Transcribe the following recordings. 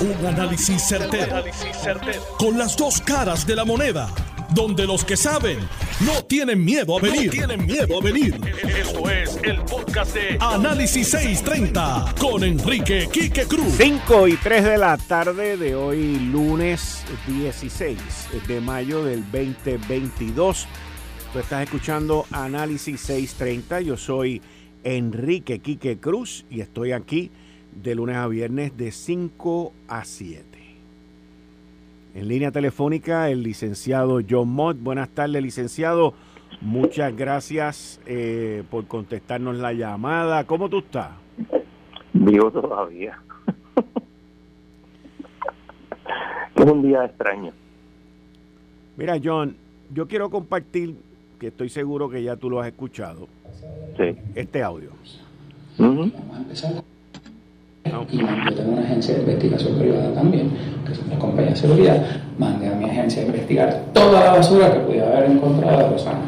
Un análisis certero, Con las dos caras de la moneda. Donde los que saben no tienen miedo a venir. tienen miedo a venir. Esto es el podcast de Análisis 630 con Enrique Quique Cruz. 5 y 3 de la tarde de hoy, lunes 16 de mayo del 2022. Tú estás escuchando Análisis 630. Yo soy Enrique Quique Cruz y estoy aquí de lunes a viernes de 5 a 7. En línea telefónica el licenciado John Mott. Buenas tardes, licenciado. Muchas gracias eh, por contestarnos la llamada. ¿Cómo tú estás? Vivo todavía. es un día extraño. Mira, John, yo quiero compartir, que estoy seguro que ya tú lo has escuchado, sí. este audio. A empezar y yo tengo una agencia de investigación privada también, que es una compañía de seguridad, mandé a mi agencia a investigar toda la basura que pudiera haber encontrado de Rosana.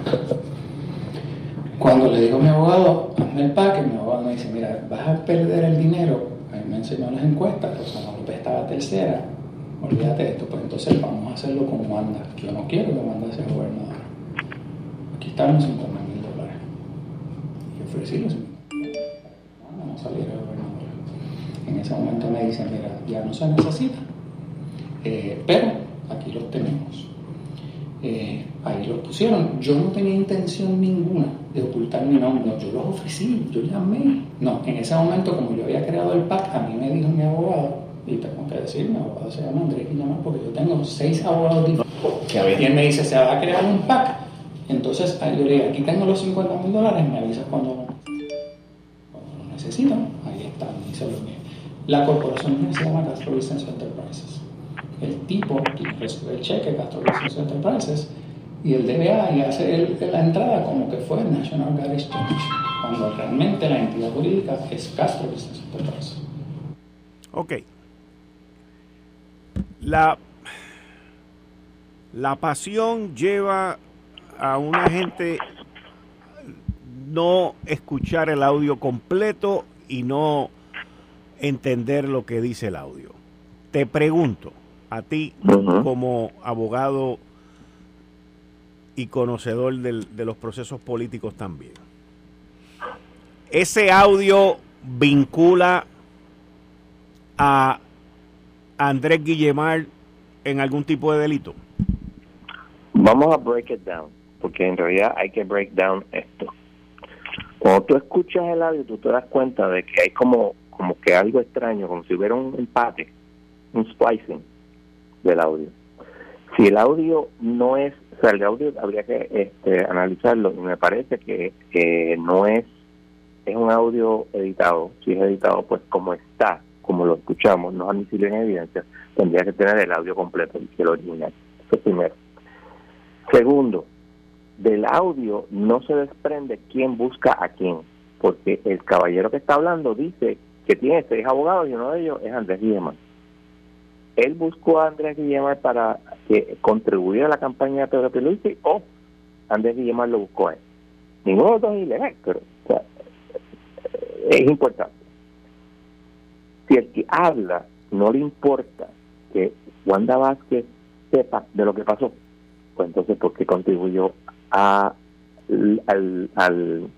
Cuando le digo a mi abogado, hazme el paque, mi abogado me dice, mira, vas a perder el dinero, ahí me enseñó las encuestas, Rosana López estaba tercera, olvídate de esto, pues entonces vamos a hacerlo con Wanda, yo no quiero que Wanda sea gobernadora. Aquí están los 50 mil dólares. Y ofrecí los 50 mil no saliera gobernadora. En ese momento me dicen, mira, ya no se necesita, eh, pero aquí los tenemos. Eh, ahí los pusieron. Yo no tenía intención ninguna de ocultar mi nombre, yo los ofrecí, yo llamé. No, en ese momento, como yo había creado el PAC, a mí me dijo mi abogado, y tengo que decir, mi abogado se llama Andrés Guillamar, porque yo tengo seis abogados diferentes. Y él me dice, se va a crear un PAC. Entonces, ahí yo le dije, aquí tengo los 50 mil dólares, me avisas cuando, cuando lo necesito. Ahí está, y se los la corporación se llama Castro Business Enterprises. El tipo recibe el cheque Castro Business Enterprises y el DBA y hace la entrada como que fue National Guard Exchange, cuando realmente la entidad jurídica es Castro Business Enterprises. Ok. La, la pasión lleva a una gente no escuchar el audio completo y no entender lo que dice el audio. Te pregunto, a ti como abogado y conocedor de los procesos políticos también, ¿ese audio vincula a Andrés Guillemar en algún tipo de delito? Vamos a break it down, porque en realidad hay que break down esto. Cuando tú escuchas el audio, tú te das cuenta de que hay como como que algo extraño, como si hubiera un empate, un splicing del audio. Si el audio no es, o sea, el audio habría que este, analizarlo y me parece que, no es, es un audio editado, si es editado pues como está, como lo escuchamos, no admisible en evidencia, tendría que tener el audio completo, el original. Eso primero. Segundo, del audio no se desprende quién busca a quién, porque el caballero que está hablando dice que tiene seis abogados y uno de ellos es Andrés Guillemar. Él buscó a Andrés Guillemar para que contribuyera a la campaña de Pedro Pierluisi o Andrés Guillemar lo buscó a él. Ninguno de los dos es ilegal, pero es importante. Si el que habla no le importa que Wanda Vázquez sepa de lo que pasó, pues entonces ¿por qué contribuyó a, al, al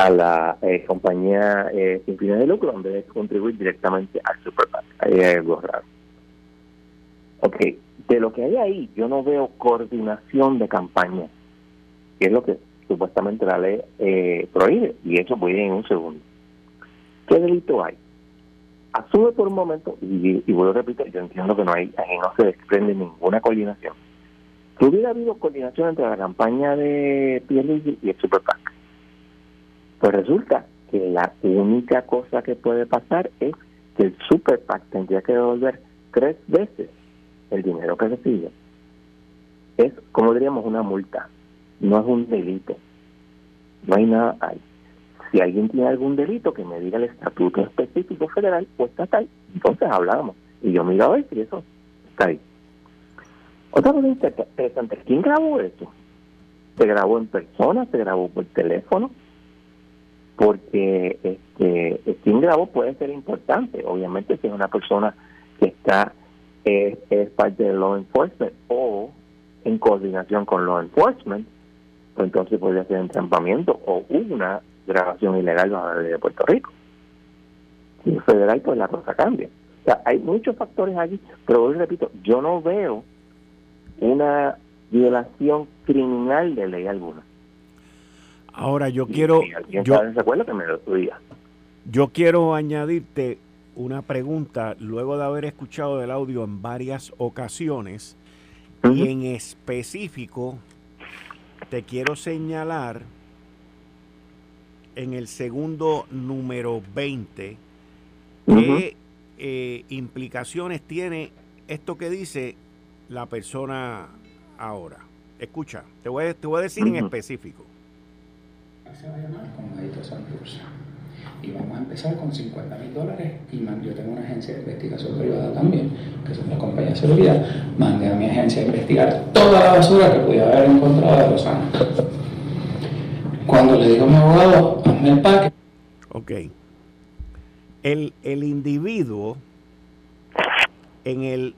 a la eh, compañía eh, sin fines de lucro en vez contribuir directamente al Superpac. Ahí hay algo raro. Ok, de lo que hay ahí, yo no veo coordinación de campaña, que es lo que supuestamente la ley eh, prohíbe, y eso voy en un segundo. ¿Qué delito hay? Asume por un momento, y, y vuelvo a repetir, yo entiendo que no hay, ahí no se desprende ninguna coordinación. Que hubiera habido coordinación entre la campaña de PLG y el Superpac pues resulta que la única cosa que puede pasar es que el Super PAC tendría que devolver tres veces el dinero que recibe. Es, como diríamos, una multa, no es un delito. No hay nada ahí. Si alguien tiene algún delito, que me diga el estatuto específico federal o estatal, entonces hablamos. Y yo miro a ver si eso está ahí. Otra cosa interesante, ¿quién grabó eso? ¿Se grabó en persona? ¿Se grabó por teléfono? Porque este, quien grabó puede ser importante. Obviamente, si es una persona que está es, parte de law enforcement o en coordinación con law enforcement, pues entonces podría ser entrampamiento o una grabación ilegal de Puerto Rico. Y el federal, pues la cosa cambia. O sea, hay muchos factores allí, pero hoy repito, yo no veo una violación criminal de ley alguna. Ahora yo quiero... yo, que me lo Yo quiero añadirte una pregunta luego de haber escuchado el audio en varias ocasiones. Y en específico te quiero señalar en el segundo número 20 qué eh, implicaciones tiene esto que dice la persona ahora. Escucha, te voy, a, te voy a decir en específico. Se va a llamar y vamos a empezar con 50 mil dólares y yo tengo una agencia de investigación privada también, que es una compañía de seguridad, mandé a mi agencia a investigar toda la basura que pudiera haber encontrado de los años. Cuando le digo a mi abogado, hazme el paquete. Ok. El, el individuo en el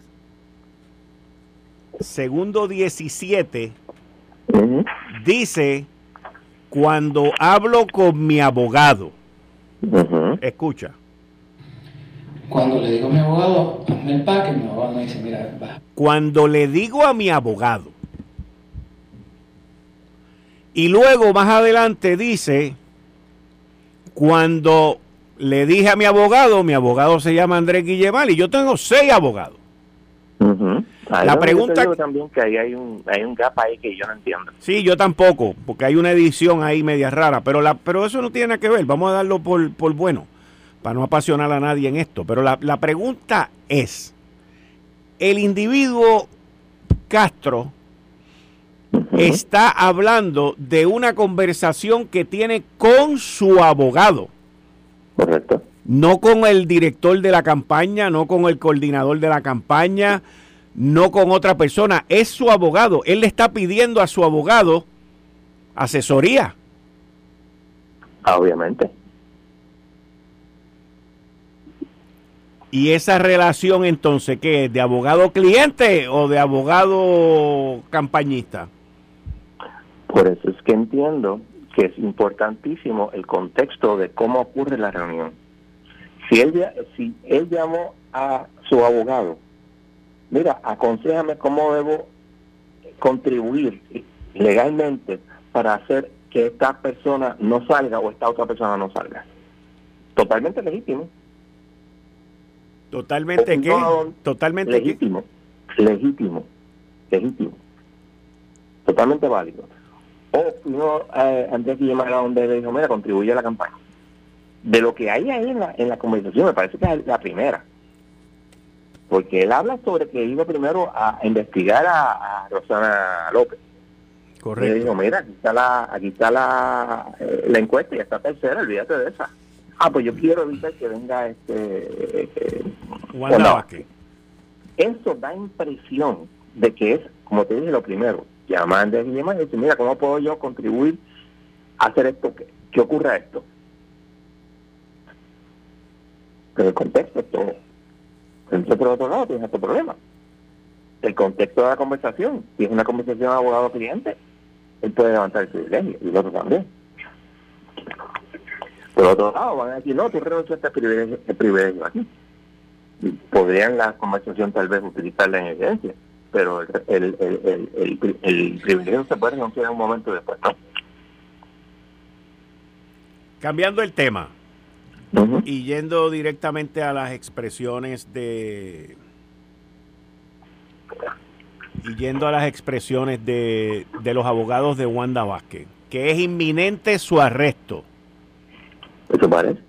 segundo 17 dice, cuando hablo con mi abogado, escucha. Cuando le digo a mi abogado, hazme el paquete, mi abogado me dice, mira, va. Cuando le digo a mi abogado, y luego más adelante dice, cuando le dije a mi abogado, mi abogado se llama Andrés Guillemal y yo tengo seis abogados. La pregunta también que ahí hay un, hay un gap ahí que yo no entiendo. Sí, yo tampoco, porque hay una edición ahí media rara, pero la, pero eso no tiene nada que ver. Vamos a darlo por, por bueno, para no apasionar a nadie en esto. Pero la, la pregunta es, el individuo Castro está hablando de una conversación que tiene con su abogado. Correcto. No con el director de la campaña, no con el coordinador de la campaña, no con otra persona, es su abogado. Él le está pidiendo a su abogado asesoría. Ah, obviamente. ¿Y esa relación entonces qué es? ¿De abogado cliente o de abogado campañista? Por eso es que entiendo que es importantísimo el contexto de cómo ocurre la reunión. Si él, si él llamó a su abogado mira, aconsejame cómo debo contribuir legalmente para hacer que esta persona no salga o esta otra persona no salga. Totalmente legítimo. Totalmente qué? Totalmente legítimo. Legítimo. Legítimo. Totalmente válido. O no, eh, antes de llamar a donde le dijo, mira, contribuye a la campaña. De lo que hay ahí en la, en la conversación, me parece que es la primera porque él habla sobre que iba primero a investigar a, Rosana López. Correcto. Y le dijo, mira, aquí está la, aquí está la, eh, la encuesta y está tercera, olvídate de esa. Ah, pues yo quiero evitar que venga este... Eh, Eso da impresión de que es, como te dije, lo primero. Llaman de Guillermo y dice, mira, ¿cómo puedo yo contribuir a hacer esto? Que, que ocurra esto. Pero el contexto es todo. Entonces, por otro lado, tienes este problema. El contexto de la conversación, si es una conversación abogado-cliente, él puede levantar el privilegio, y el otro también. Por otro lado, van a decir, no, tú renunciaste el privilegio, el privilegio aquí. podrían la conversación tal vez utilizarla en evidencia, pero el, el, el, el, privilegio se puede renunciar en un momento después. Cambiando el tema, y yendo directamente a las expresiones de. Y yendo a las expresiones de, de los abogados de Wanda Vázquez, que es inminente su arresto. ¿Eso parece?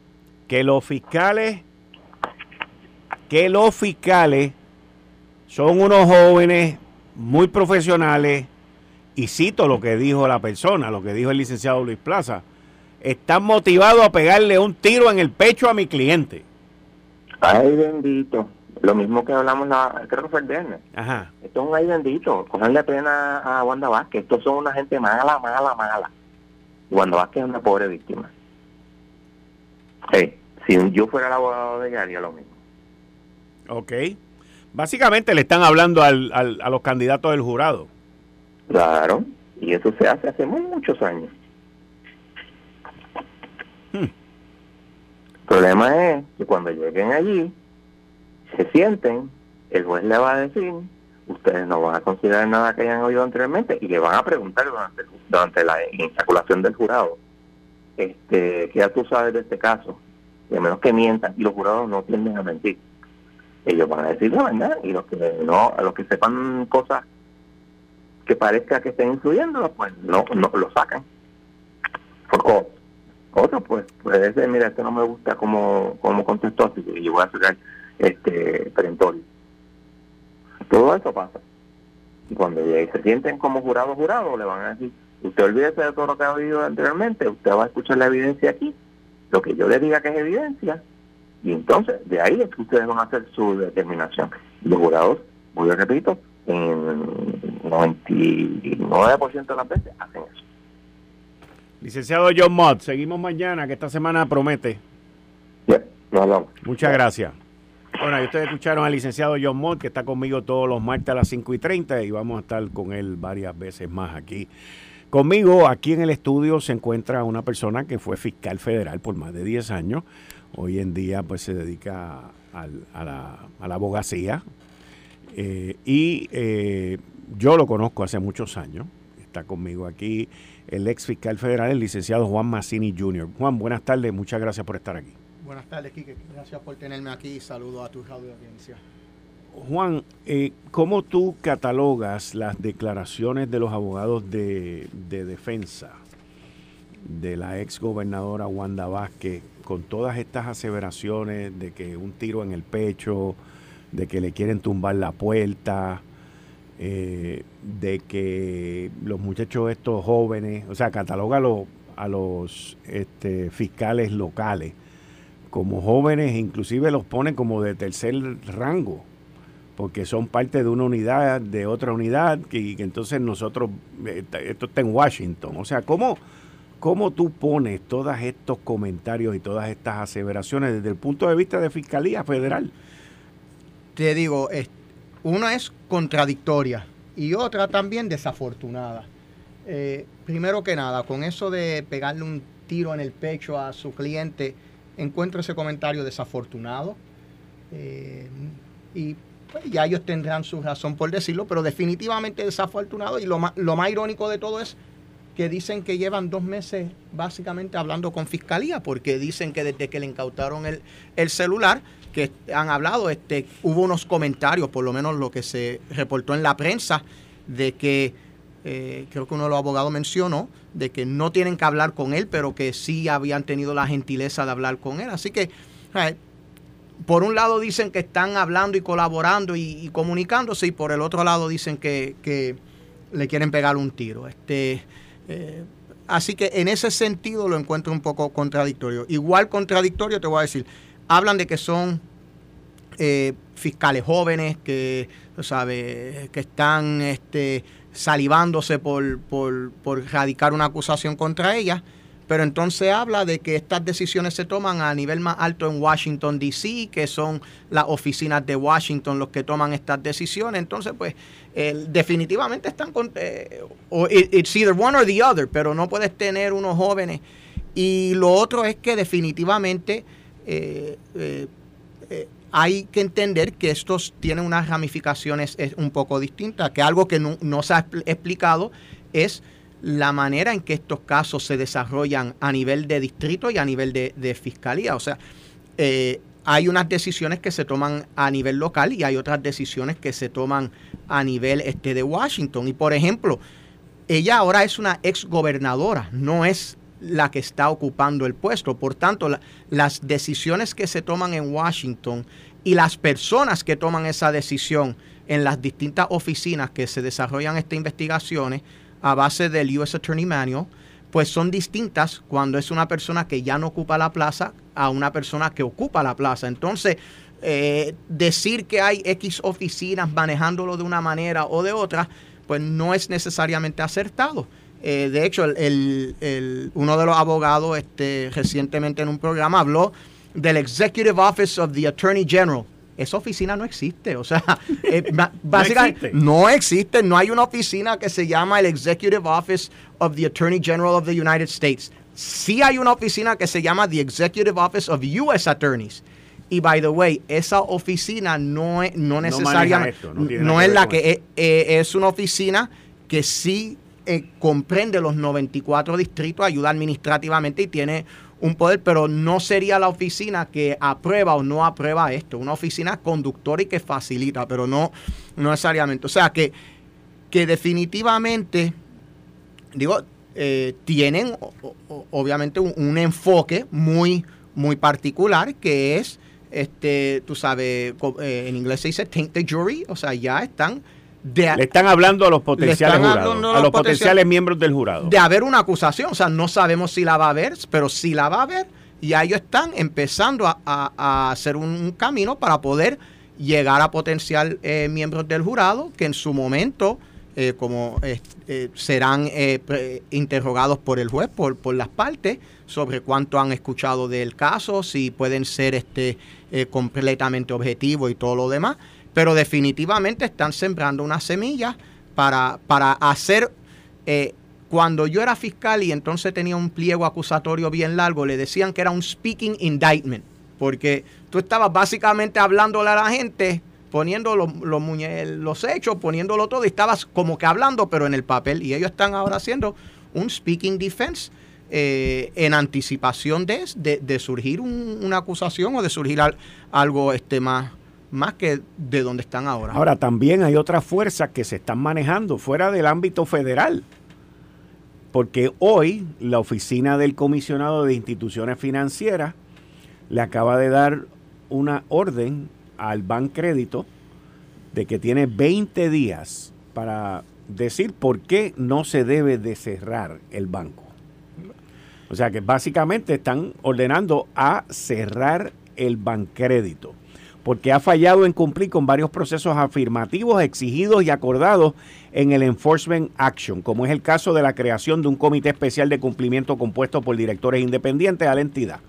Que los fiscales. Que los fiscales son unos jóvenes muy profesionales, y cito lo que dijo la persona, lo que dijo el licenciado Luis Plaza están motivados a pegarle un tiro en el pecho a mi cliente. Ay, bendito. Lo mismo que hablamos, la, creo que fue el viernes. Ajá. Esto es un ay bendito. Cogerle pena a Wanda Vázquez. Estos son una gente mala, mala, mala. Wanda Vázquez es una pobre víctima. Sí. Si yo fuera el abogado de ella, haría lo mismo. Ok. Básicamente le están hablando al, a los candidatos del jurado. Claro, y eso se hace hace muchos años. Problema es que cuando lleguen allí, se sienten, el juez le va a decir, ustedes no van a considerar nada que hayan oído anteriormente y le van a preguntar durante, durante la insaculación del jurado, este, que ya tú sabes de este caso, y a menos que mientan, y los jurados no tienden a mentir. Ellos van a decir la verdad, y los que no, a los que sepan cosas que parezca que estén influyendo, pues no, no lo sacan. Por Otro, pues, puede ser, mira, esto no me gusta como, como contestó, así yo voy a sacar este perentorio. Todo eso pasa. Y cuando se sienten como jurado jurado, le van a decir, usted olvídese de todo lo que ha oído anteriormente, usted va a escuchar la evidencia aquí, lo que yo le diga que es evidencia, y entonces de ahí es que ustedes van a hacer su determinación. Los jurados, muy repito, en 99% de las veces hacen eso. Licenciado John Mott, seguimos mañana, que esta semana promete. Muchas gracias. Bueno, y ustedes escucharon al licenciado John Mott, que está conmigo todos los martes a las 5 y 30, y vamos a estar con él varias veces más aquí. Conmigo, aquí en el estudio, se encuentra una persona que fue fiscal federal por más de 10 años. Hoy en día, pues se dedica a, la, abogacía. Eh, y eh, yo lo conozco hace muchos años. Está conmigo aquí el ex fiscal federal, el licenciado Juan Massini Jr. Juan, buenas tardes, muchas gracias por estar aquí. Buenas tardes, Quique. Gracias por tenerme aquí. Saludos a tu radio audiencia. Juan, eh, ¿cómo tú catalogas las declaraciones de los abogados de, defensa de la ex gobernadora Wanda Vázquez con todas estas aseveraciones de que un tiro en el pecho, de que le quieren tumbar la puerta, eh, de que los muchachos estos jóvenes, o sea, cataloga a los este, fiscales locales como jóvenes, inclusive los ponen como de tercer rango, porque son parte de una unidad, de otra unidad, que, entonces nosotros, esto está en Washington. O sea, ¿cómo, ¿cómo tú pones todos estos comentarios y todas estas aseveraciones desde el punto de vista de Fiscalía Federal? Te digo, una es contradictoria y otra también desafortunada. Eh, primero que nada, con eso de pegarle un tiro en el pecho a su cliente, encuentro ese comentario desafortunado. Eh, y pues, ya ellos tendrán su razón por decirlo, pero definitivamente desafortunado. Y lo más, lo más irónico de todo es que dicen que llevan dos meses básicamente hablando con fiscalía, porque dicen que desde que le incautaron el, el celular, que han hablado, este, hubo unos comentarios, por lo menos lo que se reportó en la prensa, de que eh, creo que uno de los abogados mencionó, de que no tienen que hablar con él, pero que sí habían tenido la gentileza de hablar con él. Así que, por un lado dicen que están hablando y colaborando y, comunicándose, y por el otro lado dicen que, le quieren pegar un tiro. Este, eh, así que en ese sentido lo encuentro un poco contradictorio. Igual contradictorio te voy a decir, hablan de que son fiscales jóvenes que, sabe, que están este, salivándose por, por, por radicar una acusación contra ella, pero entonces habla de que estas decisiones se toman a nivel más alto en Washington, D.C., que son las oficinas de Washington los que toman estas decisiones. Entonces, pues, definitivamente están con... Eh, it's either one or the other, pero no puedes tener unos jóvenes. Y lo otro es que definitivamente eh, eh, hay que entender que estos tienen unas ramificaciones un poco distintas, que algo que no, se ha explicado es la manera en que estos casos se desarrollan a nivel de distrito y a nivel de, fiscalía. O sea, eh, hay unas decisiones que se toman a nivel local y hay otras decisiones que se toman a nivel este, de Washington. Y por ejemplo, ella ahora es una ex gobernadora, no es la que está ocupando el puesto. Por tanto, las decisiones que se toman en Washington y las personas que toman esa decisión en las distintas oficinas que se desarrollan estas investigaciones a base del US Attorney Manual, pues son distintas cuando es una persona que ya no ocupa la plaza a una persona que ocupa la plaza. Entonces, eh, decir que hay X oficinas manejándolo de una manera o de otra, pues no es necesariamente acertado. Eh, de hecho, el, uno de los abogados este, recientemente en un programa habló del Executive Office of the Attorney General esa oficina no existe. O sea, eh, básicamente no existe. no hay una oficina que se llama el Executive Office of the Attorney General of the United States. Sí hay una oficina que se llama the Executive Office of U.S. Attorneys. Y by the way, esa oficina no es no necesariamente no, es la que es, eh, es, una oficina que sí eh, comprende los 94 distritos, ayuda administrativamente y tiene un poder, pero no sería la oficina que aprueba o no aprueba esto, una oficina conductora y que facilita, pero no, no necesariamente. O sea que, que definitivamente, digo, eh, tienen obviamente un, enfoque muy, muy particular que es, este, tú sabes, eh, en inglés se dice taint the jury, o sea, ya están le están hablando a los potenciales jurados, a los, potenciales miembros del jurado. De haber una acusación, o sea, no sabemos si la va a haber, pero si la va a haber, ya ellos están empezando a, hacer un, camino para poder llegar a potencial eh, miembros del jurado que en su momento, eh, como eh, serán interrogados por el juez, por, por las partes, sobre cuánto han escuchado del caso, si pueden ser este, completamente objetivos y todo lo demás pero definitivamente están sembrando una semilla para, para hacer... Eh, cuando yo era fiscal y entonces tenía un pliego acusatorio bien largo, le decían que era un speaking indictment, porque tú estabas básicamente hablándole a la gente, poniendo los, los, hechos, poniéndolo todo, y estabas como que hablando, pero en el papel. Y ellos están ahora haciendo un speaking defense eh, en anticipación de, de, surgir una acusación o de surgir algo este, más, más que de donde están ahora. Ahora, también hay otras fuerzas que se están manejando fuera del ámbito federal. Porque hoy la oficina del comisionado de instituciones financieras le acaba de dar una orden al Crédito de que tiene 20 días para decir por qué no se debe de cerrar el banco. O sea que básicamente están ordenando a cerrar el Bancrédito porque ha fallado en cumplir con varios procesos afirmativos exigidos y acordados en el Enforcement Action, como es el caso de la creación de un comité especial de cumplimiento compuesto por directores independientes a la entidad.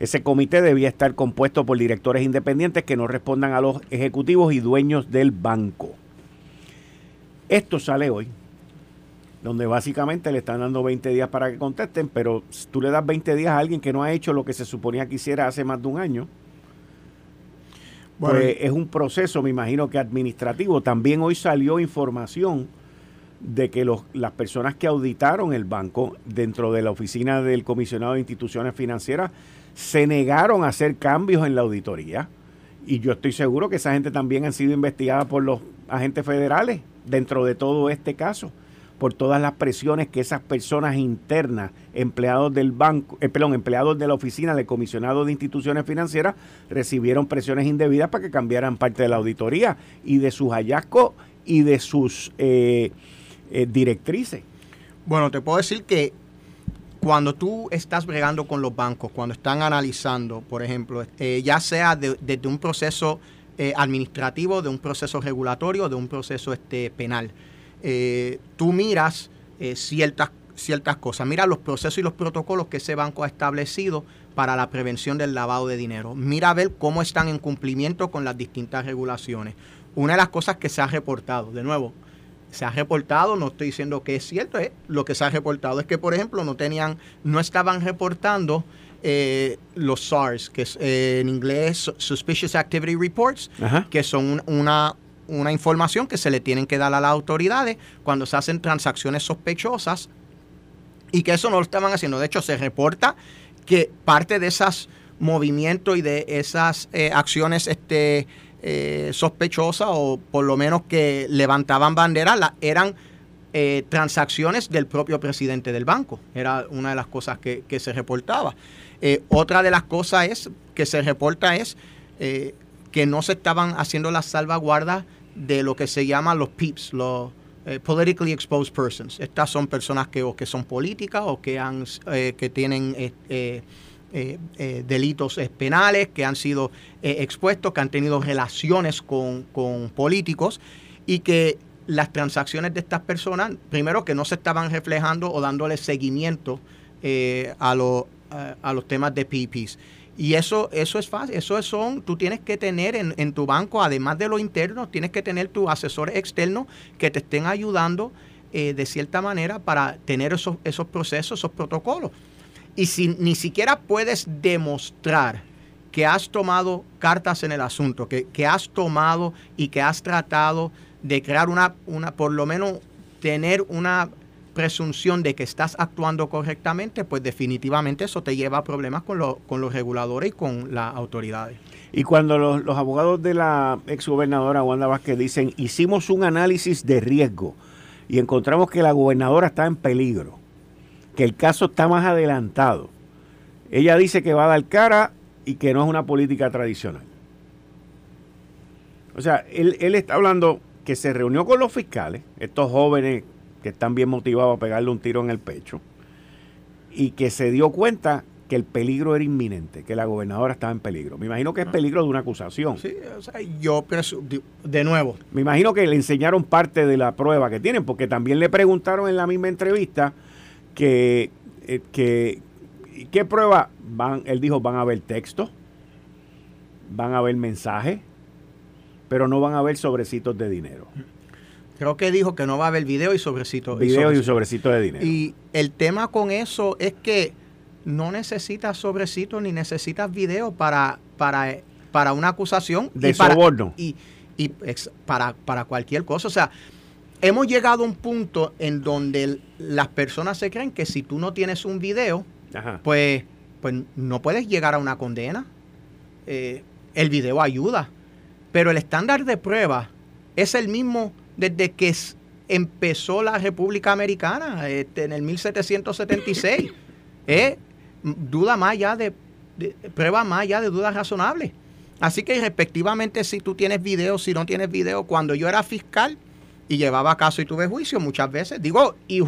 Ese comité debía estar compuesto por directores independientes que no respondan a los ejecutivos y dueños del banco. Esto sale hoy, donde básicamente le están dando 20 días para que contesten, pero tú le das 20 días a alguien que no ha hecho lo que se suponía que hiciera hace más de un año pues es un proceso, me imagino que administrativo. También hoy salió información de que los, las personas que auditaron el banco dentro de la oficina del comisionado de instituciones financieras se negaron a hacer cambios en la auditoría. Y yo estoy seguro que esa gente también han sido investigada por los agentes federales dentro de todo este caso por todas las presiones que esas personas internas, empleados del banco, eh, perdón, empleados de la oficina del comisionado de instituciones financieras, recibieron presiones indebidas para que cambiaran parte de la auditoría y de sus hallazgos y de sus eh, eh, directrices. Bueno, te puedo decir que cuando tú estás bregando con los bancos, cuando están analizando, por ejemplo, ya sea desde un proceso administrativo, de un proceso regulatorio, de un proceso este, penal, eh, tú miras eh, ciertas, ciertas cosas, mira los procesos y los protocolos que ese banco ha establecido para la prevención del lavado de dinero. Mira a ver cómo están en cumplimiento con las distintas regulaciones. Una de las cosas que se ha reportado, de nuevo, se ha reportado, no estoy diciendo que es cierto, eh, lo que se ha reportado es que, por ejemplo, no tenían, no estaban reportando los SARS, que es en inglés Suspicious Activity Reports, que son una, una información que se le tienen que dar a las autoridades cuando se hacen transacciones sospechosas y que eso no lo estaban haciendo. De hecho, se reporta que parte de esos movimientos y de esas eh, acciones este, eh, sospechosas o por lo menos que levantaban bandera eran eh, transacciones del propio presidente del banco. Era una de las cosas que, que se reportaba. otra de las cosas es, que se reporta es que no se estaban haciendo las salvaguardas de lo que se llama los PEEPs, los eh, Politically Exposed Persons. Estas son personas que, o que son políticas o que, han, eh, que tienen eh, delitos penales, que han sido expuestos, que han tenido relaciones con, con políticos y que las transacciones de estas personas, primero que no se estaban reflejando o dándole seguimiento a, a los temas de PPs Y eso, eso es fácil, eso son, tú tienes que tener en, en tu banco, además de lo interno, tienes que tener tus asesores externos que te estén ayudando eh, de cierta manera para tener esos, esos procesos, esos protocolos. Y si ni siquiera puedes demostrar que has tomado cartas en el asunto, que, que has tomado y que has tratado de crear una, una, por lo menos tener una presunción de que estás actuando correctamente, pues definitivamente eso te lleva a problemas con, los reguladores y con las autoridades. Y cuando los, abogados de la exgobernadora Wanda Vázquez dicen, hicimos un análisis de riesgo y encontramos que la gobernadora está en peligro, que el caso está más adelantado, ella dice que va a dar cara y que no es una política tradicional. O sea, él está hablando que se reunió con los fiscales, estos jóvenes que están bien motivados a pegarle un tiro en el pecho, y que se dio cuenta que el peligro era inminente, que la gobernadora estaba en peligro. Me imagino que es peligro de una acusación. Sí, o sea, yo de nuevo. Me imagino que le enseñaron parte de la prueba que tienen, porque también le preguntaron en la misma entrevista que, eh, que ¿qué prueba van? Él dijo, van a ver texto, van a ver mensajes, pero no van a ver sobrecitos de dinero. Creo que dijo que no va a haber video y sobrecitos. Video y, sobrecitos de dinero. Y el tema con eso es que no necesitas sobrecitos ni necesitas video para, para, para una acusación. De y soborno. y, y para, para cualquier cosa. O sea, hemos llegado a un punto en donde las personas se creen que si tú no tienes un video, Pues, pues no puedes llegar a una condena. Eh, el video ayuda. Pero el estándar de prueba es el mismo desde que empezó la República Americana, este, en el 1776. ¿eh? duda más allá de, prueba más allá de dudas razonables. Así que respectivamente si tú tienes video, si no tienes video, cuando yo era fiscal y llevaba caso y tuve juicio muchas veces, digo, y,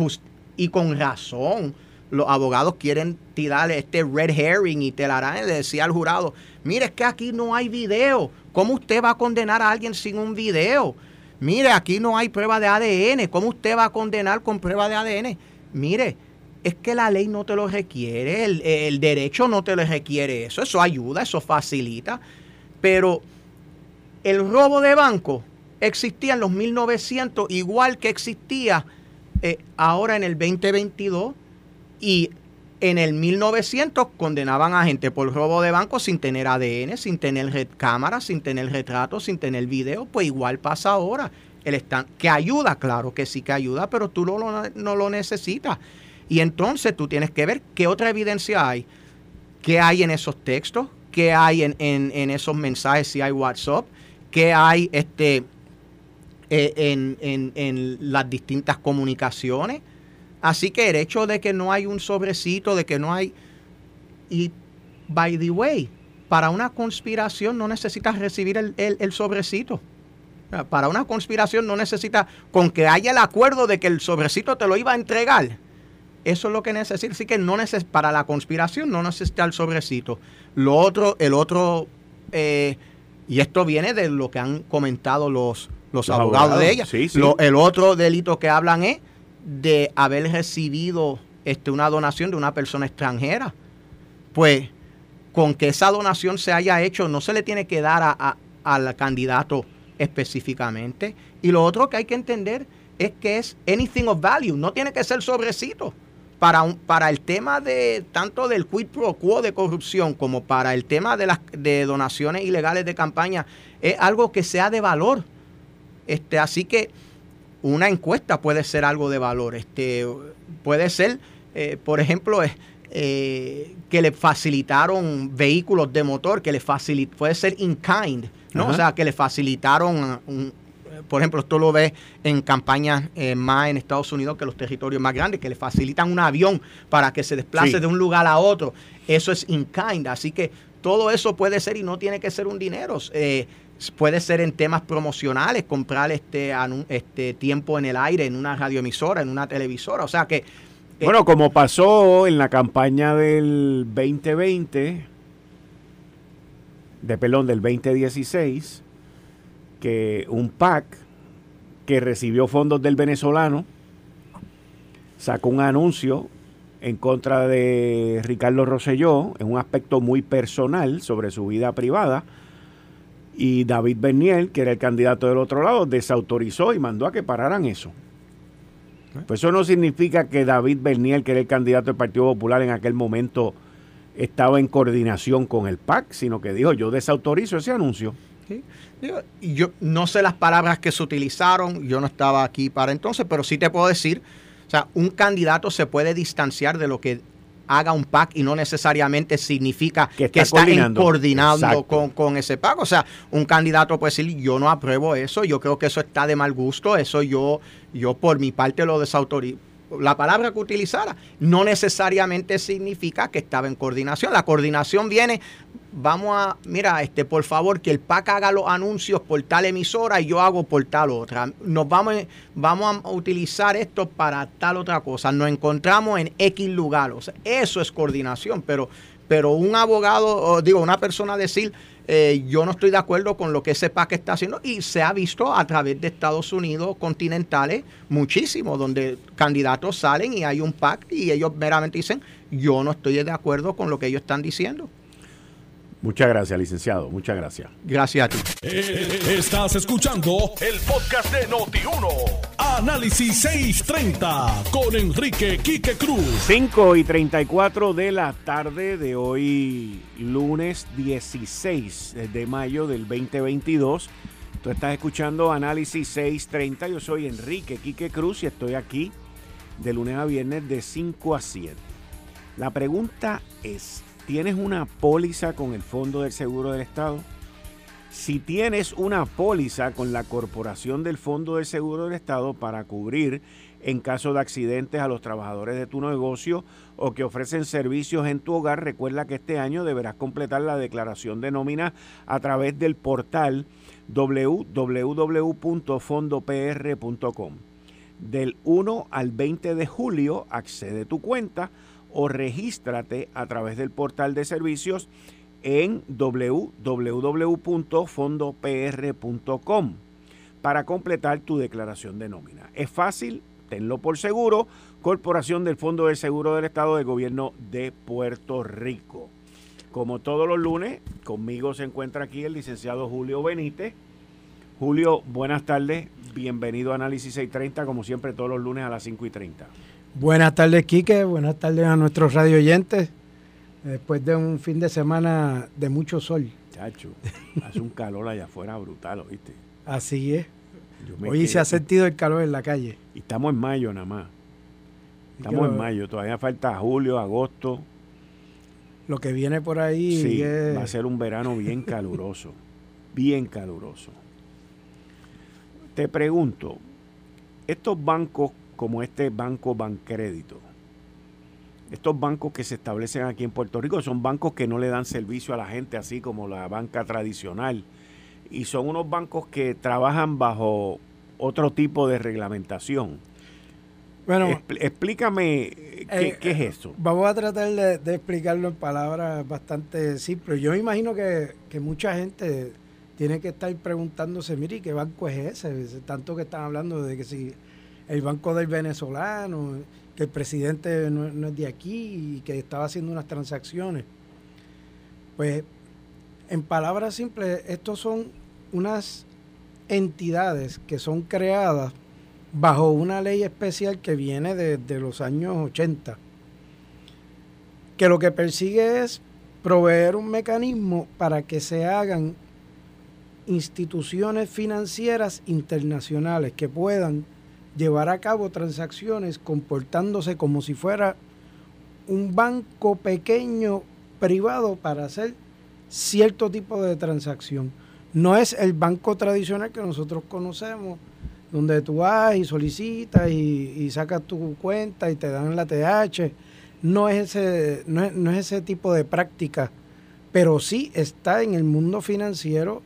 y con razón, los abogados quieren tirar este red herring y te la harán, le decía al jurado, mire, es que aquí no hay video, ¿cómo usted va a condenar a alguien sin un video? Mire, aquí no hay prueba de ADN, ¿cómo usted va a condenar con prueba de ADN? Mire, es que la ley no te lo requiere, el, derecho no te lo requiere eso, eso ayuda, eso facilita, pero el robo de banco existía en los 1900 igual que existía eh, ahora en el 2022 y en el 1900 condenaban a gente por robo de banco sin tener ADN, sin tener cámara, sin tener retrato, sin tener video, pues igual pasa ahora. El que ayuda, claro que sí que ayuda, pero tú no lo necesitas. Y entonces tú tienes que ver qué otra evidencia hay, qué hay en esos textos, qué hay en, esos mensajes, si hay WhatsApp, qué hay este, eh, en, las distintas comunicaciones. Así que el hecho de que no hay un sobrecito, de que no hay... Y, by the way, para una conspiración no necesitas recibir el, el sobrecito. Para una conspiración no necesitas, con que haya el acuerdo de que el sobrecito te lo iba a entregar, eso es lo que necesita. Así que no neces para la conspiración no necesita el sobrecito. Lo otro, el otro, eh, y esto viene de lo que han comentado los, los, abogados, de ella. el otro delito que hablan es de haber recibido este, una donación de una persona extranjera. Pues con que esa donación se haya hecho, no se le tiene que dar a, al candidato específicamente. Y lo otro que hay que entender es que es anything of value, no tiene que ser sobrecito para, un, para el tema de tanto del quid pro quo de corrupción como para el tema de las de donaciones ilegales de campaña es algo que sea de valor. Este, así que una encuesta puede ser algo de valor. Este, puede ser, eh, por ejemplo, eh, que le facilitaron vehículos de motor, que le facilita, puede ser in kind, ¿no? O sea, que le facilitaron un, por ejemplo, esto lo ves en campañas eh, más en Estados Unidos que los territorios más grandes, que le facilitan un avión para que se desplace de un lugar a otro. Eso es in kind. Así que todo eso puede ser y no tiene que ser un dinero. Eh, puede ser en temas promocionales, comprar este, este tiempo en el aire en una radioemisora, en una televisora. O sea que. Bueno, como pasó en la campaña del 2020, de perdón, del 2016 que un PAC que recibió fondos del venezolano sacó un anuncio en contra de Ricardo Rosselló en un aspecto muy personal sobre su vida privada. Y David Bernier, que era el candidato del otro lado, desautorizó y mandó a que pararan eso. Pues eso no significa que David Bernier, que era el candidato del Partido Popular en aquel momento, estaba en coordinación con el PAC, sino que dijo, yo desautorizo ese anuncio. Yo no sé las palabras que se utilizaron, yo no estaba aquí para entonces, pero sí te puedo decir, o sea, un candidato se puede distanciar de lo que haga un PAC y no necesariamente significa que está, coordinando con, con, ese PAC. O sea, un candidato puede decir, yo no apruebo eso, yo creo que eso está de mal gusto, eso yo, yo por mi parte lo desautorizo la palabra que utilizara, no necesariamente significa que estaba en coordinación. La coordinación viene, vamos a, mira, este, por favor, que el PAC haga los anuncios por tal emisora y yo hago por tal otra. Nos vamos, vamos a utilizar esto para tal otra cosa. Nos encontramos en X lugar. O sea, eso es coordinación, pero, pero un abogado, digo, una persona decir, eh, yo no estoy de acuerdo con lo que ese PAC está haciendo y se ha visto a través de Estados Unidos continentales muchísimo, donde candidatos salen y hay un PAC y ellos meramente dicen, yo no estoy de acuerdo con lo que ellos están diciendo. Muchas gracias, licenciado. Muchas gracias. Gracias a ti. Eh, estás escuchando el podcast de Noti1. Análisis 630 con Enrique Quique Cruz. 5 y 34 de la tarde de hoy, lunes 16 de mayo del 2022. Tú estás escuchando Análisis 630. Yo soy Enrique Quique Cruz y estoy aquí de lunes a viernes de 5 a 7. La pregunta es, ¿tienes una póliza con el Fondo del Seguro del Estado? Si tienes una póliza con la Corporación del Fondo del Seguro del Estado para cubrir en caso de accidentes a los trabajadores de tu negocio o que ofrecen servicios en tu hogar, recuerda que este año deberás completar la declaración de nómina a través del portal www.fondopr.com. Del 1 al 20 de julio accede tu cuenta o regístrate a través del portal de servicios en www.fondopr.com para completar tu declaración de nómina. Es fácil, tenlo por seguro, Corporación del Fondo de Seguro del Estado del Gobierno de Puerto Rico. Como todos los lunes, conmigo se encuentra aquí el licenciado Julio Benítez. Julio, buenas tardes, bienvenido a Análisis 630, como siempre todos los lunes a las 5 y 30. Buenas tardes, Quique, buenas tardes a nuestros radio oyentes después de un fin de semana de mucho sol. Chacho, hace un calor allá afuera brutal, ¿viste? Así es. Hoy se ha sentido el calor en la calle. Y estamos en mayo nada más. Estamos en mayo, todavía falta julio, agosto. Lo que viene por ahí sí, va a ser un verano bien caluroso, bien caluroso. Te pregunto, estos bancos como este Banco Bancrédito, estos bancos que se establecen aquí en Puerto Rico son bancos que no le dan servicio a la gente así como la banca tradicional y son unos bancos que trabajan bajo otro tipo de reglamentación. Bueno, explícame eh, qué, es eso. Vamos a tratar de, explicarlo en palabras bastante simples. Yo imagino que, que, mucha gente tiene que estar preguntándose, mire, ¿qué banco es ese? Tanto que están hablando de que si el banco del venezolano, que el presidente no, es de aquí y que estaba haciendo unas transacciones. Pues, en palabras simples, estos son unas entidades que son creadas bajo una ley especial que viene desde los años 80, que lo que persigue es proveer un mecanismo para que se hagan instituciones financieras internacionales que puedan llevar a cabo transacciones comportándose como si fuera un banco pequeño privado para hacer cierto tipo de transacción. No es el banco tradicional que nosotros conocemos, donde tú vas y solicitas y, sacas tu cuenta y te dan la TH. No es ese, no es, ese tipo de práctica, pero sí está en el mundo financiero,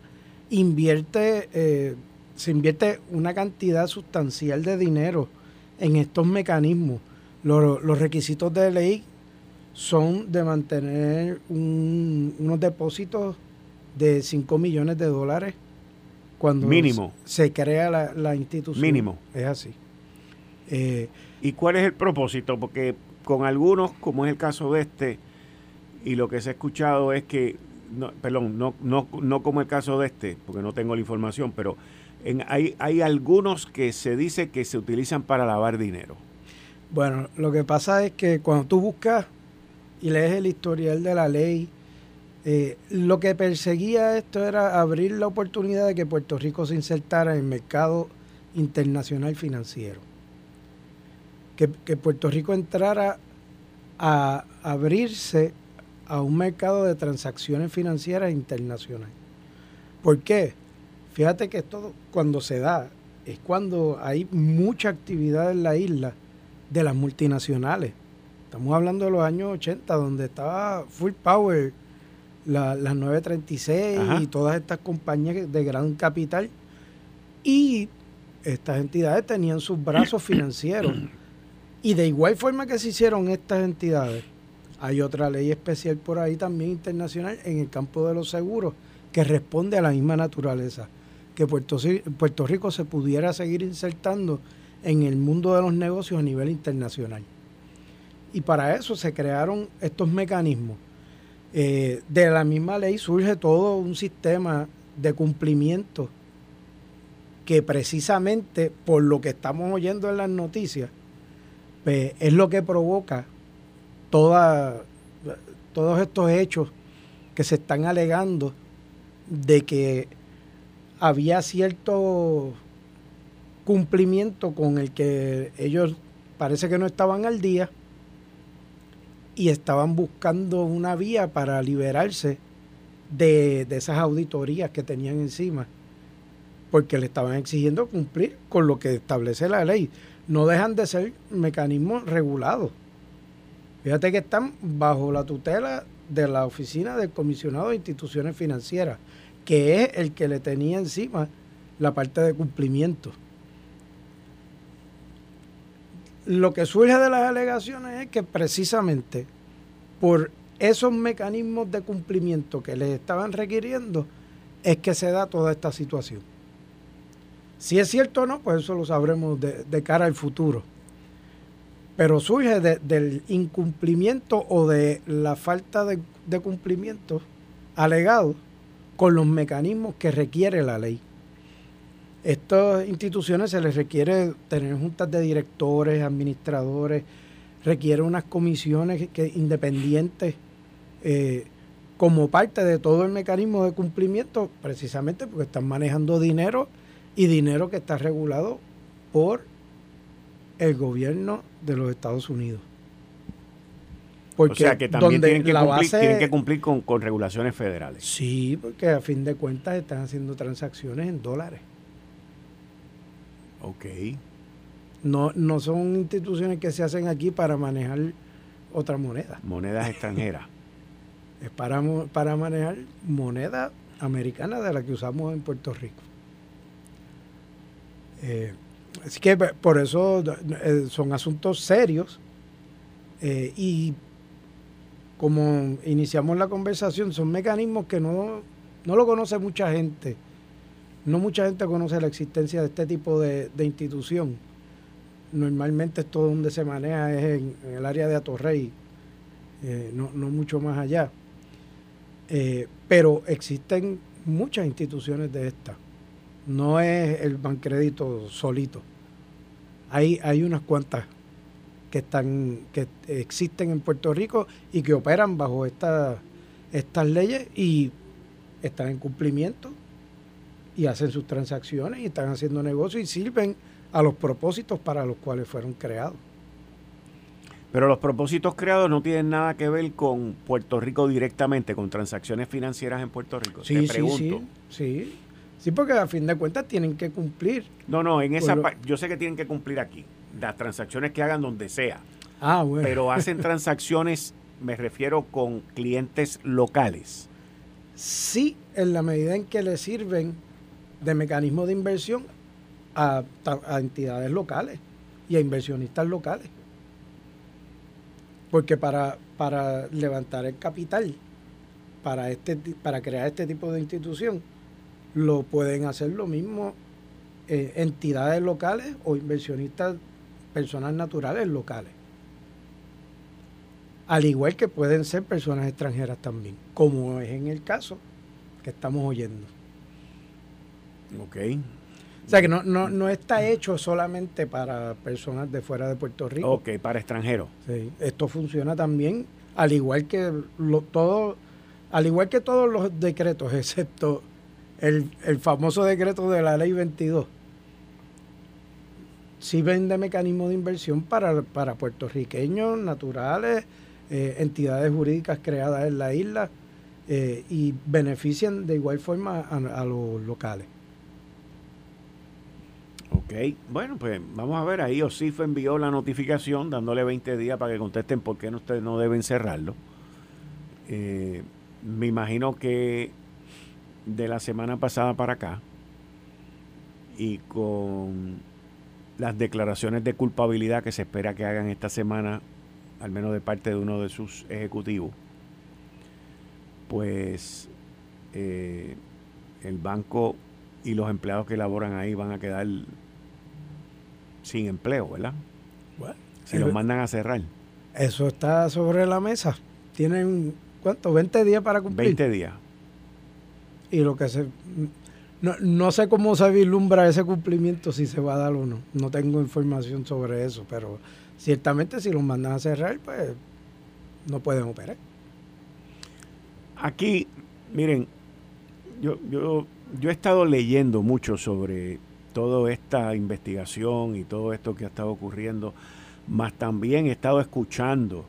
invierte eh, se invierte una cantidad sustancial de dinero en estos mecanismos. Los, requisitos de ley son de mantener unos depósitos de 5 millones de dólares cuando Mínimo. Se, crea la, institución. Mínimo. Es así. Eh, ¿Y cuál es el propósito? Porque con algunos, como es el caso de este, y lo que se ha escuchado es que, no, perdón, no, no, no como el caso de este, porque no tengo la información, pero hay algunos que se dice que se utilizan para lavar dinero. Bueno, lo que pasa es que cuando tú buscas y lees el historial de la ley, eh, lo que perseguía esto era abrir la oportunidad de que Puerto Rico se insertara en el mercado internacional financiero. Que, que Puerto Rico entrara a abrirse a un mercado de transacciones financieras internacionales. ¿Por qué? Fíjate que esto cuando se da es cuando hay mucha actividad en la isla de las multinacionales. Estamos hablando de los años 80, donde estaba Full Power, las 936 y todas estas compañías de gran capital. Y estas entidades tenían sus brazos financieros. Y de igual forma que se hicieron estas entidades, hay otra ley especial por ahí también internacional en el campo de los seguros que responde a la misma naturaleza, que Puerto, Rico se pudiera seguir insertando en el mundo de los negocios a nivel internacional. Y para eso se crearon estos mecanismos. Eh, de la misma ley surge todo un sistema de cumplimiento que precisamente por lo que estamos oyendo en las noticias, pues, es lo que provoca todos estos hechos que se están alegando de que había cierto cumplimiento con el que ellos parece que no estaban al día y estaban buscando una vía para liberarse de, esas auditorías que tenían encima, porque le estaban exigiendo cumplir con lo que establece la ley. No dejan de ser mecanismos regulados. Fíjate que están bajo la tutela de la oficina del comisionado de instituciones financieras, que es el que le tenía encima la parte de cumplimiento lo que surge de las alegaciones es que precisamente por esos mecanismos de cumplimiento que les estaban requiriendo es que se da toda esta situación. Si es cierto o no, pues eso lo sabremos de, cara al futuro. Pero surge del incumplimiento o de la falta de, de cumplimiento alegado con los mecanismos que requiere la ley estas instituciones se les requiere tener juntas de directores, administradores, requiere unas comisiones que, independientes eh, como parte de todo el mecanismo de cumplimiento, precisamente porque están manejando dinero y dinero que está regulado por el gobierno de los Estados Unidos. Porque o sea que también tienen, que cumplir, tienen que cumplir con, con regulaciones federales. Sí, porque a fin de cuentas están haciendo transacciones en dólares. Ok. No, no son instituciones que se hacen aquí para manejar otra moneda. Monedas extranjeras. es para, para manejar moneda americana de la que usamos en Puerto Rico. Eh, así que por eso eh, son asuntos serios eh, y como iniciamos la conversación, son mecanismos que no, no lo conoce mucha gente no mucha gente conoce la existencia de este tipo de, institución. Normalmente todo donde se maneja es en, el área de Atorrey, eh, no, mucho más allá. Eh, pero existen muchas instituciones de estas. No es el Bancrédito solito. Hay, hay unas cuantas que están que existen en Puerto Rico y que operan bajo estas estas leyes y están en cumplimiento y hacen sus transacciones y están haciendo negocios y sirven a los propósitos para los cuales fueron creados. Pero los propósitos creados no tienen nada que ver con Puerto Rico directamente, con transacciones financieras en Puerto Rico. Sí, sí, sí, sí. Sí, porque a fin de cuentas tienen que cumplir. No, no, en esa yo sé que tienen que cumplir aquí. Las transacciones que hagan donde sea. Ah, bueno. Pero hacen transacciones, me refiero con clientes locales. Sí, en la medida en que le sirven de mecanismo de inversión a, entidades locales y a inversionistas locales. Porque para, para levantar el capital, para, este, para crear este tipo de institución, lo pueden hacer lo mismo eh, entidades locales o inversionistas, personas naturales locales. al igual que pueden ser personas extranjeras también, como es en el caso que estamos oyendo. Ok. O sea que no, no, no está hecho solamente para personas de fuera de Puerto Rico. Ok, para extranjeros. Sí, esto funciona también, al igual que lo, todo, al igual que todos los decretos, excepto el, el famoso decreto de la ley 22 sí vende mecanismos de inversión para, para puertorriqueños naturales, eh, entidades jurídicas creadas en la isla eh, y benefician de igual forma a, los locales. Ok, bueno, pues vamos a ver, ahí OSIF envió la notificación dándole 20 días para que contesten por qué ustedes no deben cerrarlo. Eh, me imagino que de la semana pasada para acá y con las declaraciones de culpabilidad que se espera que hagan esta semana, al menos de parte de uno de sus ejecutivos, pues eh, el banco y los empleados que laboran ahí van a quedar sin empleo, ¿verdad? si los mandan a cerrar. Eso está sobre la mesa. Tienen, ¿cuánto? 20 días para cumplir. 20 días. Y lo que se no, no sé cómo se vislumbra ese cumplimiento, si se va a dar o no. No tengo información sobre eso, pero ciertamente si los mandan a cerrar, pues no pueden operar. Aquí, miren, yo, yo, yo he estado leyendo mucho sobre toda esta investigación y todo esto que ha estado ocurriendo, más también he estado escuchando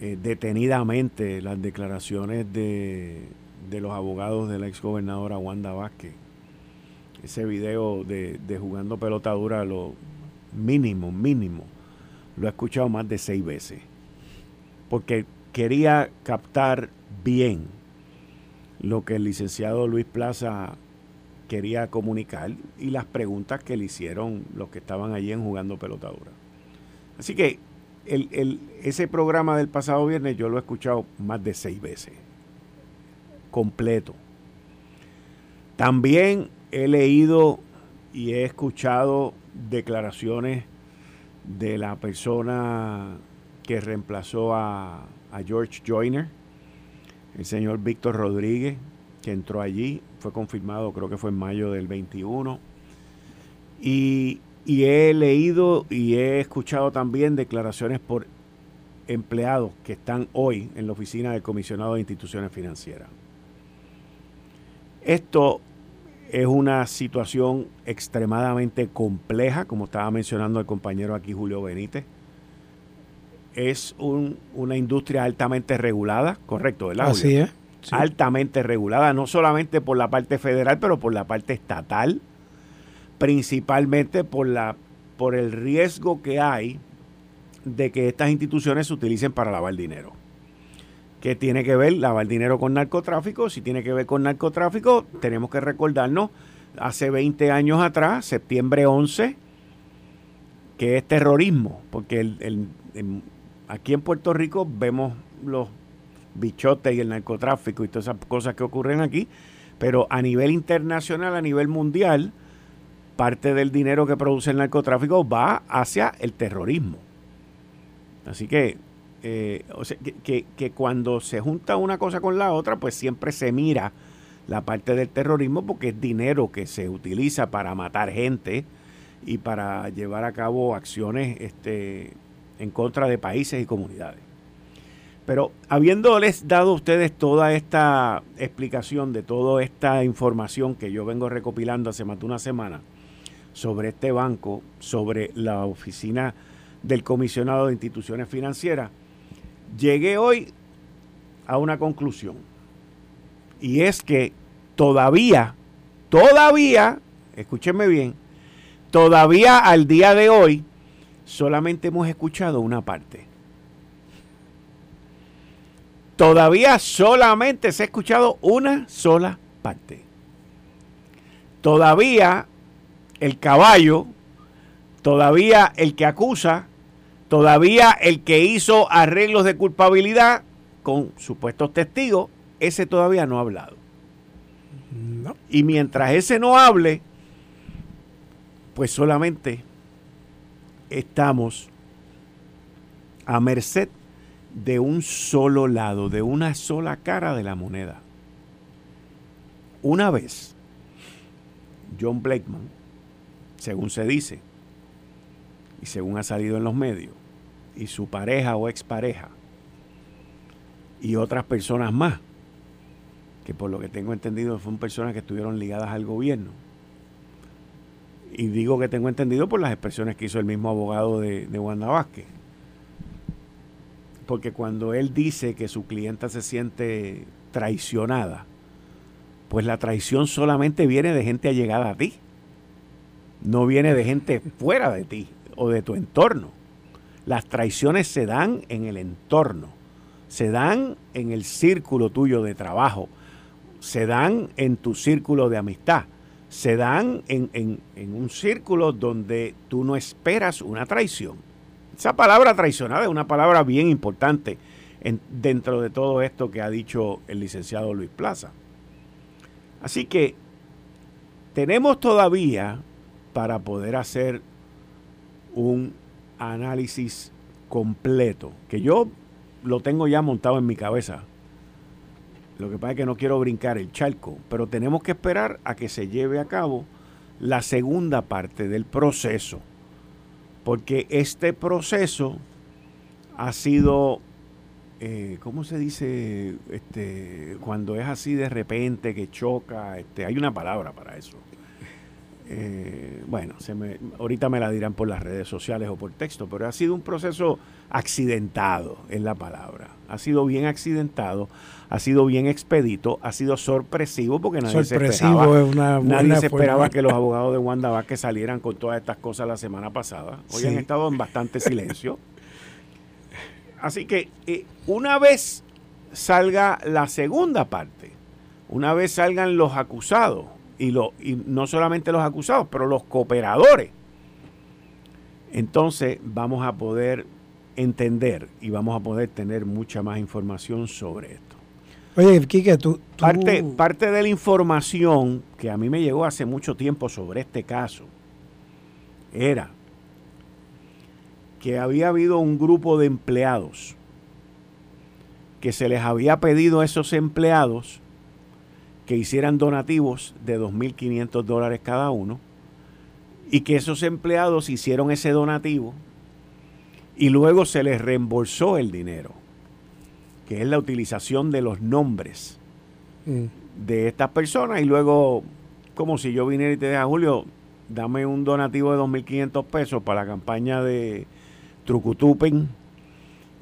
eh, detenidamente las declaraciones de de los abogados de la exgobernadora Wanda Vázquez. Ese video de, jugando pelota dura, lo mínimo, mínimo, lo he escuchado más de seis veces. Porque quería captar bien lo que el licenciado Luis Plaza quería comunicar y las preguntas que le hicieron los que estaban allí en jugando pelota dura. Así que el, ese programa del pasado viernes yo lo he escuchado más de seis veces completo. También he leído y he escuchado declaraciones de la persona que reemplazó a, George Joyner, el señor Víctor Rodríguez, que entró allí, fue confirmado, creo que fue en mayo del 21. Y, y he leído y he escuchado también declaraciones por empleados que están hoy en la oficina del comisionado de instituciones financieras. Esto es una situación extremadamente compleja, como estaba mencionando el compañero aquí Julio Benítez. Es una industria altamente regulada, correcto, ¿verdad? Así es. Altamente regulada, no solamente por la parte federal, pero por la parte estatal, principalmente por, la, por el riesgo que hay de que estas instituciones se utilicen para lavar dinero. ¿Qué tiene que ver lavar dinero con narcotráfico? Si tiene que ver con narcotráfico, tenemos que recordarnos hace 20 años atrás, septiembre 11, que es terrorismo, porque el, aquí en Puerto Rico vemos los bichotes y el narcotráfico y todas esas cosas que ocurren aquí, pero a nivel internacional, a nivel mundial, parte del dinero que produce el narcotráfico va hacia el terrorismo. Así que eh, que, cuando se junta una cosa con la otra, pues siempre se mira la parte del terrorismo porque es dinero que se utiliza para matar gente y para llevar a cabo acciones este, en contra de países y comunidades. Pero habiéndoles dado a ustedes toda esta explicación de toda esta información que yo vengo recopilando hace más de una semana sobre este banco, sobre la oficina del comisionado de instituciones financieras, llegué hoy a una conclusión. Y es que todavía, todavía, escúchenme bien, todavía al día de hoy solamente hemos escuchado una parte. Todavía solamente se ha escuchado una sola parte. Todavía el caballo, todavía el que acusa, Todavía el que hizo arreglos de culpabilidad con supuestos testigos, ese todavía no ha hablado. Y mientras ese no hable, pues solamente estamos a merced de un solo lado, de una sola cara de la moneda. Una vez, John Blakeman, según se dice, y según ha salido en los medios, y su pareja o expareja, y otras personas más, que por lo que tengo entendido fueron personas que estuvieron ligadas al gobierno. Y digo que tengo entendido por las expresiones que hizo el mismo abogado de, de Wanda Vázquez. Porque cuando él dice que su clienta se siente traicionada, pues la traición solamente viene de gente allegada a ti. No viene de gente fuera de ti o de tu entorno. Las traiciones se dan en el entorno, se dan en el círculo tuyo de trabajo, se dan en tu círculo de amistad, se dan en, un círculo donde tú no esperas una traición. Esa palabra traicionada es una palabra bien importante dentro de todo esto que ha dicho el licenciado Luis Plaza. Así que tenemos todavía para poder hacer un análisis completo, que yo lo tengo ya montado en mi cabeza. Lo que pasa es que no quiero brincar el charco, pero tenemos que esperar a que se lleve a cabo la segunda parte del proceso, porque este proceso ha sido, eh, ¿cómo se dice? Este, cuando es así de repente que choca, este, hay una palabra para eso. Eh, bueno, se me, ahorita me la dirán por las redes sociales o por texto, pero ha sido un proceso accidentado, es la palabra. Ha sido bien accidentado, ha sido bien expedito, ha sido sorpresivo porque nadie se esperaba, nadie se esperaba que los abogados de Wanda Vázquez salieran con todas estas cosas la semana pasada. Hoy han estado en bastante silencio. Así que eh, una vez salga la segunda parte, una vez salgan los acusados, y, lo, y no solamente los acusados, pero los cooperadores. Entonces vamos a poder entender y vamos a poder tener mucha más información sobre esto. Oye, Quique, tú, Parte, parte de la información que a mí me llegó hace mucho tiempo sobre este caso era que había habido un grupo de empleados que se les había pedido a esos empleados que hicieran donativos de 2.500 dólares cada uno y que esos empleados hicieron ese donativo y luego se les reembolsó el dinero, que es la utilización de los nombres mm. de estas personas y luego, como si yo viniera y te dijera, Julio, dame un donativo de 2.500 pesos para la campaña de Trucutupen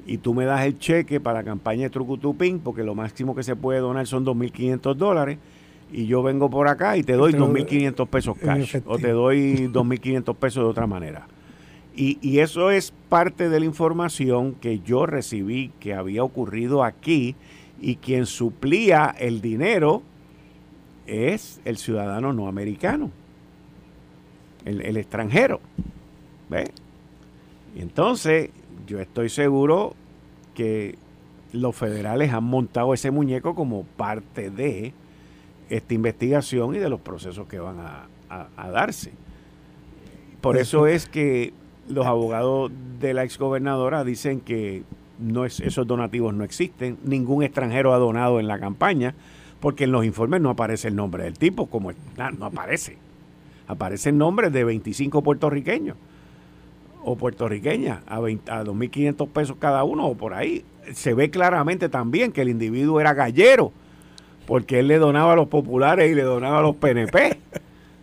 y tú me das el cheque para la campaña de Trucutupín, porque lo máximo que se puede donar son 2.500 dólares, y yo vengo por acá y te doy 2.500 pesos cash, o te doy 2.500 pesos de otra manera. Y, y, eso es parte de la información que yo recibí que había ocurrido aquí, y quien suplía el dinero es el ciudadano no americano, el, el extranjero. ¿Ve? Y entonces yo estoy seguro que los federales han montado ese muñeco como parte de esta investigación y de los procesos que van a, darse. Por eso es que los abogados de la exgobernadora dicen que no es, esos donativos no existen, ningún extranjero ha donado en la campaña, porque en los informes no aparece el nombre del tipo, como no aparece. Aparecen nombres de 25 puertorriqueños o puertorriqueña a, a 2.500 pesos cada uno o por ahí. Se ve claramente también que el individuo era gallero, porque él le donaba a los populares y le donaba a los PNP.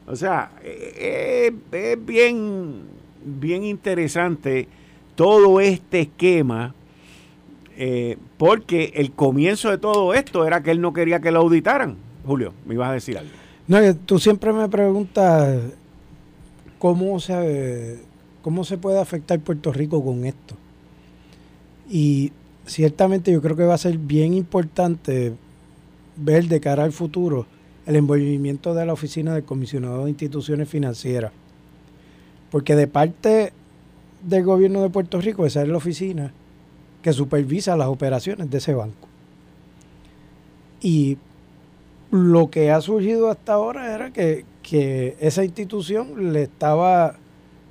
O sea, eh, eh, es, bien, bien interesante todo este esquema, eh, porque el comienzo de todo esto era que él no quería que lo auditaran. Julio, me ibas a decir algo. No, tú siempre me preguntas cómo se ¿Cómo se puede afectar Puerto Rico con esto? Y ciertamente yo creo que va a ser bien importante ver de cara al futuro el envolvimiento de la oficina del comisionado de instituciones financieras. Porque de parte del gobierno de Puerto Rico, esa es la oficina que supervisa las operaciones de ese banco. Y lo que ha surgido hasta ahora era que, que esa institución le estaba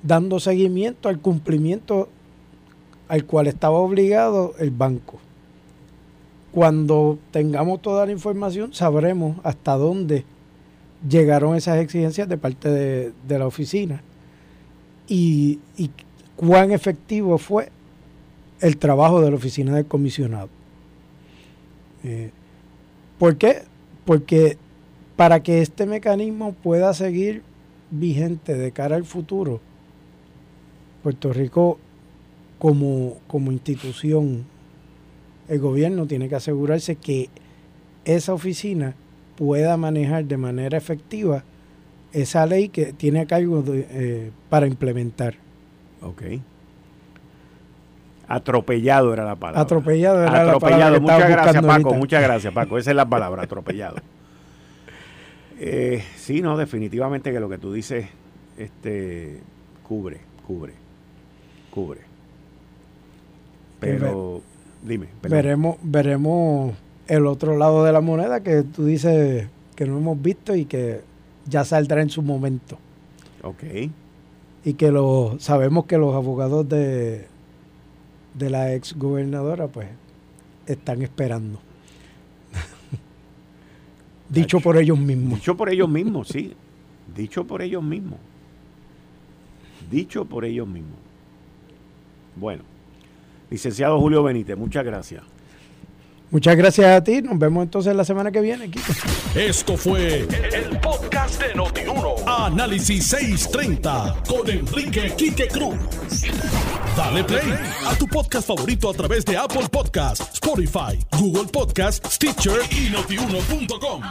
dando seguimiento al cumplimiento al cual estaba obligado el banco. Cuando tengamos toda la información, sabremos hasta dónde llegaron esas exigencias de parte de, la oficina y, cuán efectivo fue el trabajo de la oficina del comisionado. Eh, ¿Por qué? Porque para que este mecanismo pueda seguir vigente de cara al futuro, Puerto Rico como, como institución, el gobierno tiene que asegurarse que esa oficina pueda manejar de manera efectiva esa ley que tiene a cargo eh, para implementar. Ok. Atropellado era la palabra. Atropellado era la palabra. Muchas gracias, Paco. Muchas gracias, Paco. Esa es la palabra, atropellado. Eh, sí, no, definitivamente que lo que tú dices este, cubre, cubre, cubre. Pero, dime. Veremos, veremos el otro lado de la moneda que tú dices que no hemos visto y que ya saldrá en su momento. Ok. Y que lo, sabemos que los abogados de, de la ex gobernadora pues están esperando. Dicho por ellos mismos. Dicho por ellos mismos, sí. Dicho por ellos mismos. Dicho por ellos mismos. Bueno, licenciado Julio Benítez, muchas gracias. Muchas gracias a ti. Nos vemos entonces la semana que viene, Esto fue el, podcast de Notiuno. Análisis 630 con Enrique Quique Cruz. Dale play a tu podcast favorito a través de Apple Podcasts, Spotify, Google Podcasts, Stitcher y notiuno.com.